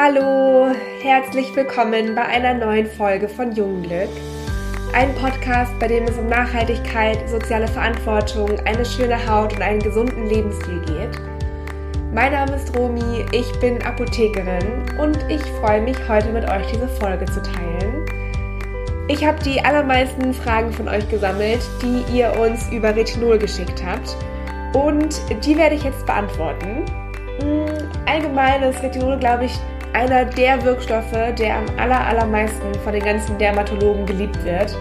Hallo, herzlich willkommen bei einer neuen Folge von Jungglück. Ein Podcast, bei dem es um Nachhaltigkeit, soziale Verantwortung, eine schöne Haut und einen gesunden Lebensstil geht. Mein Name ist Romi, ich bin Apothekerin und ich freue mich, heute mit euch diese Folge zu teilen. Ich habe die allermeisten Fragen von euch gesammelt, die ihr uns über Retinol geschickt habt. Und die werde ich jetzt beantworten. Hm, allgemein ist Retinol, glaube ich, einer der Wirkstoffe, der am aller, allermeisten von den ganzen Dermatologen geliebt wird.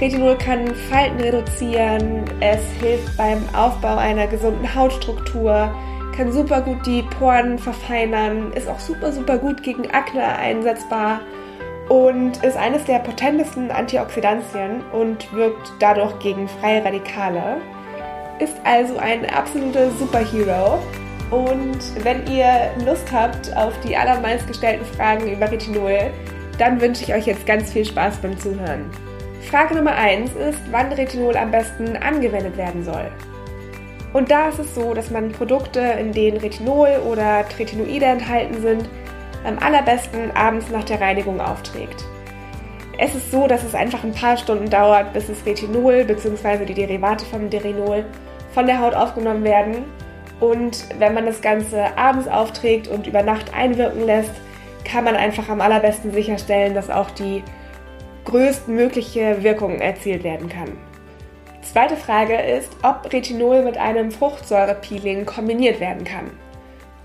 Retinol kann Falten reduzieren, es hilft beim Aufbau einer gesunden Hautstruktur, kann super gut die Poren verfeinern, ist auch super, super gut gegen Akne einsetzbar und ist eines der potentesten Antioxidantien und wirkt dadurch gegen freie Radikale. Ist also ein absoluter Superhero. Und wenn ihr Lust habt auf die allermeist gestellten Fragen über Retinol, dann wünsche ich euch jetzt ganz viel Spaß beim Zuhören. Frage Nummer 1 ist, wann Retinol am besten angewendet werden soll. Und da ist es so, dass man Produkte, in denen Retinol oder Tretinoide enthalten sind, am allerbesten abends nach der Reinigung aufträgt. Es ist so, dass es einfach ein paar Stunden dauert, bis das Retinol bzw. die Derivate vom Derinol von der Haut aufgenommen werden. Und wenn man das Ganze abends aufträgt und über Nacht einwirken lässt, kann man einfach am allerbesten sicherstellen, dass auch die größtmögliche Wirkung erzielt werden kann. Zweite Frage ist, ob Retinol mit einem Fruchtsäurepeeling kombiniert werden kann.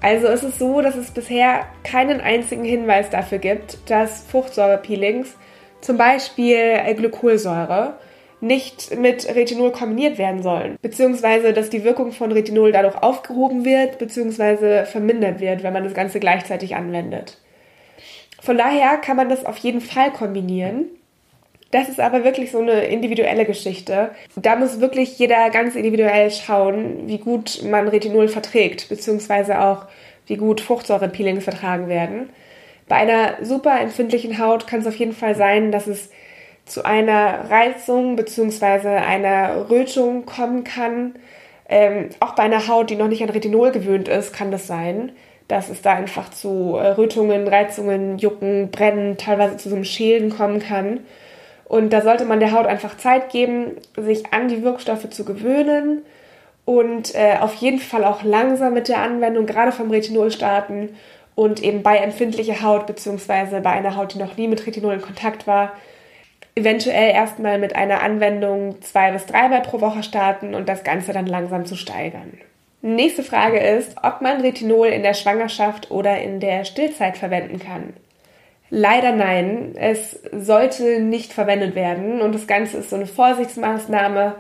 Also ist es so, dass es bisher keinen einzigen Hinweis dafür gibt, dass Fruchtsäurepeelings, zum Beispiel Glykolsäure, nicht mit Retinol kombiniert werden sollen, beziehungsweise dass die Wirkung von Retinol dadurch aufgehoben wird, beziehungsweise vermindert wird, wenn man das Ganze gleichzeitig anwendet. Von daher kann man das auf jeden Fall kombinieren. Das ist aber wirklich so eine individuelle Geschichte. Da muss wirklich jeder ganz individuell schauen, wie gut man Retinol verträgt, beziehungsweise auch wie gut Fruchtsäurepeelings vertragen werden. Bei einer super empfindlichen Haut kann es auf jeden Fall sein, dass es zu einer Reizung beziehungsweise einer Rötung kommen kann. Ähm, auch bei einer Haut, die noch nicht an Retinol gewöhnt ist, kann das sein, dass es da einfach zu äh, Rötungen, Reizungen, Jucken, Brennen, teilweise zu so einem Schälen kommen kann. Und da sollte man der Haut einfach Zeit geben, sich an die Wirkstoffe zu gewöhnen und äh, auf jeden Fall auch langsam mit der Anwendung, gerade vom Retinol starten und eben bei empfindlicher Haut beziehungsweise bei einer Haut, die noch nie mit Retinol in Kontakt war, eventuell erstmal mit einer Anwendung zwei bis dreimal pro Woche starten und das Ganze dann langsam zu steigern. Nächste Frage ist, ob man Retinol in der Schwangerschaft oder in der Stillzeit verwenden kann. Leider nein. Es sollte nicht verwendet werden und das Ganze ist so eine Vorsichtsmaßnahme.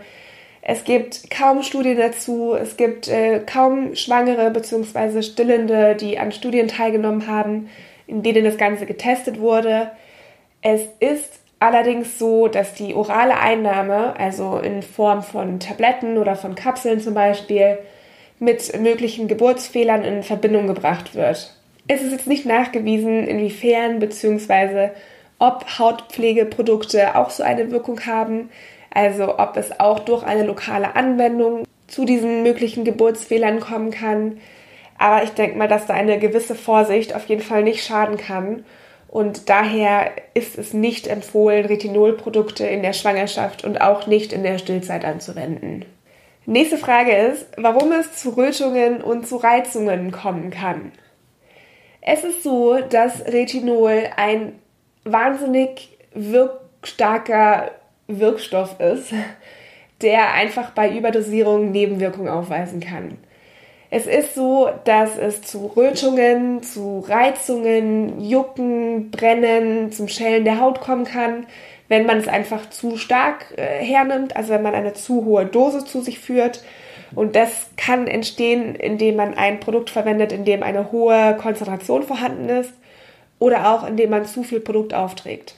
Es gibt kaum Studien dazu. Es gibt äh, kaum Schwangere bzw. Stillende, die an Studien teilgenommen haben, in denen das Ganze getestet wurde. Es ist allerdings so, dass die orale Einnahme, also in Form von Tabletten oder von Kapseln zum Beispiel, mit möglichen Geburtsfehlern in Verbindung gebracht wird. Es ist jetzt nicht nachgewiesen, inwiefern bzw. ob Hautpflegeprodukte auch so eine Wirkung haben, also ob es auch durch eine lokale Anwendung zu diesen möglichen Geburtsfehlern kommen kann. Aber ich denke mal, dass da eine gewisse Vorsicht auf jeden Fall nicht schaden kann. Und daher ist es nicht empfohlen, Retinolprodukte in der Schwangerschaft und auch nicht in der Stillzeit anzuwenden. Nächste Frage ist, warum es zu Rötungen und zu Reizungen kommen kann. Es ist so, dass Retinol ein wahnsinnig wirkstarker Wirkstoff ist, der einfach bei Überdosierung Nebenwirkungen aufweisen kann. Es ist so, dass es zu Rötungen, zu Reizungen, Jucken, Brennen, zum Schellen der Haut kommen kann, wenn man es einfach zu stark äh, hernimmt, also wenn man eine zu hohe Dose zu sich führt und das kann entstehen, indem man ein Produkt verwendet, in dem eine hohe Konzentration vorhanden ist oder auch indem man zu viel Produkt aufträgt.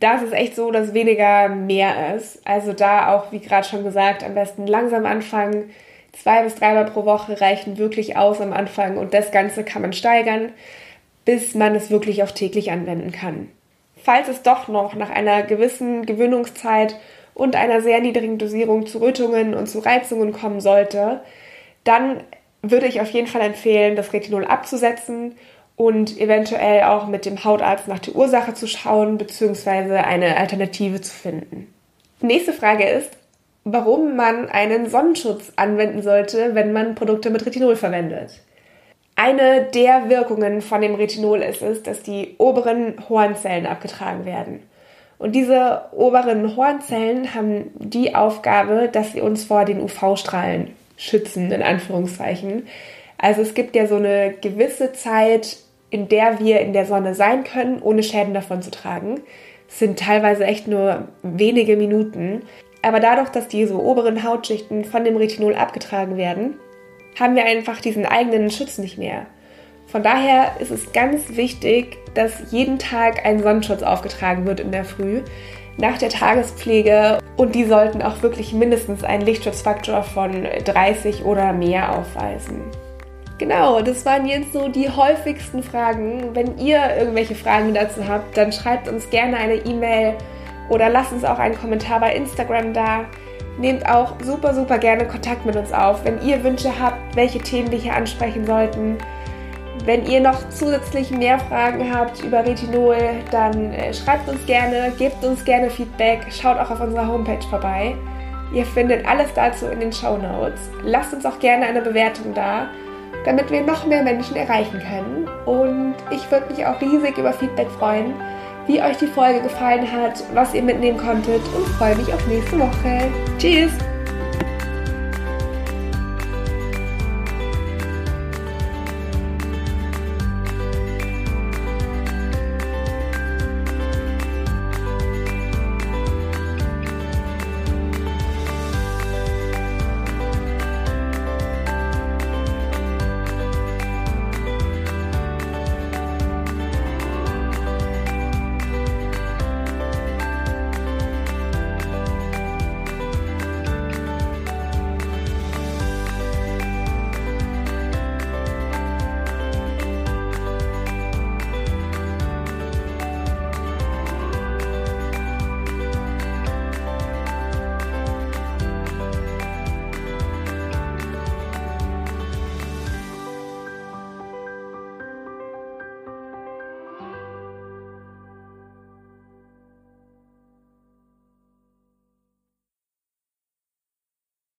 Da ist es echt so, dass weniger mehr ist. Also da auch, wie gerade schon gesagt, am besten langsam anfangen. Zwei bis dreimal pro Woche reichen wirklich aus am Anfang und das Ganze kann man steigern, bis man es wirklich auch täglich anwenden kann. Falls es doch noch nach einer gewissen Gewöhnungszeit und einer sehr niedrigen Dosierung zu Rötungen und zu Reizungen kommen sollte, dann würde ich auf jeden Fall empfehlen, das Retinol abzusetzen und eventuell auch mit dem Hautarzt nach der Ursache zu schauen bzw. eine Alternative zu finden. Nächste Frage ist, warum man einen Sonnenschutz anwenden sollte, wenn man Produkte mit Retinol verwendet. Eine der Wirkungen von dem Retinol ist es, dass die oberen Hornzellen abgetragen werden. Und diese oberen Hornzellen haben die Aufgabe, dass sie uns vor den UV-Strahlen schützen, in Anführungszeichen. Also es gibt ja so eine gewisse Zeit, in der wir in der Sonne sein können, ohne Schäden davon zu tragen. Es sind teilweise echt nur wenige Minuten. Aber dadurch, dass diese oberen Hautschichten von dem Retinol abgetragen werden, haben wir einfach diesen eigenen Schutz nicht mehr. Von daher ist es ganz wichtig, dass jeden Tag ein Sonnenschutz aufgetragen wird in der Früh nach der Tagespflege und die sollten auch wirklich mindestens einen Lichtschutzfaktor von 30 oder mehr aufweisen. Genau, das waren jetzt so die häufigsten Fragen. Wenn ihr irgendwelche Fragen dazu habt, dann schreibt uns gerne eine E-Mail oder lasst uns auch einen Kommentar bei Instagram da. Nehmt auch super, super gerne Kontakt mit uns auf, wenn ihr Wünsche habt, welche Themen wir hier ansprechen sollten. Wenn ihr noch zusätzlich mehr Fragen habt über Retinol, dann äh, schreibt uns gerne, gebt uns gerne Feedback, schaut auch auf unserer Homepage vorbei. Ihr findet alles dazu in den Show Notes. Lasst uns auch gerne eine Bewertung da damit wir noch mehr Menschen erreichen können. Und ich würde mich auch riesig über Feedback freuen, wie euch die Folge gefallen hat, was ihr mitnehmen konntet und freue mich auf nächste Woche. Tschüss!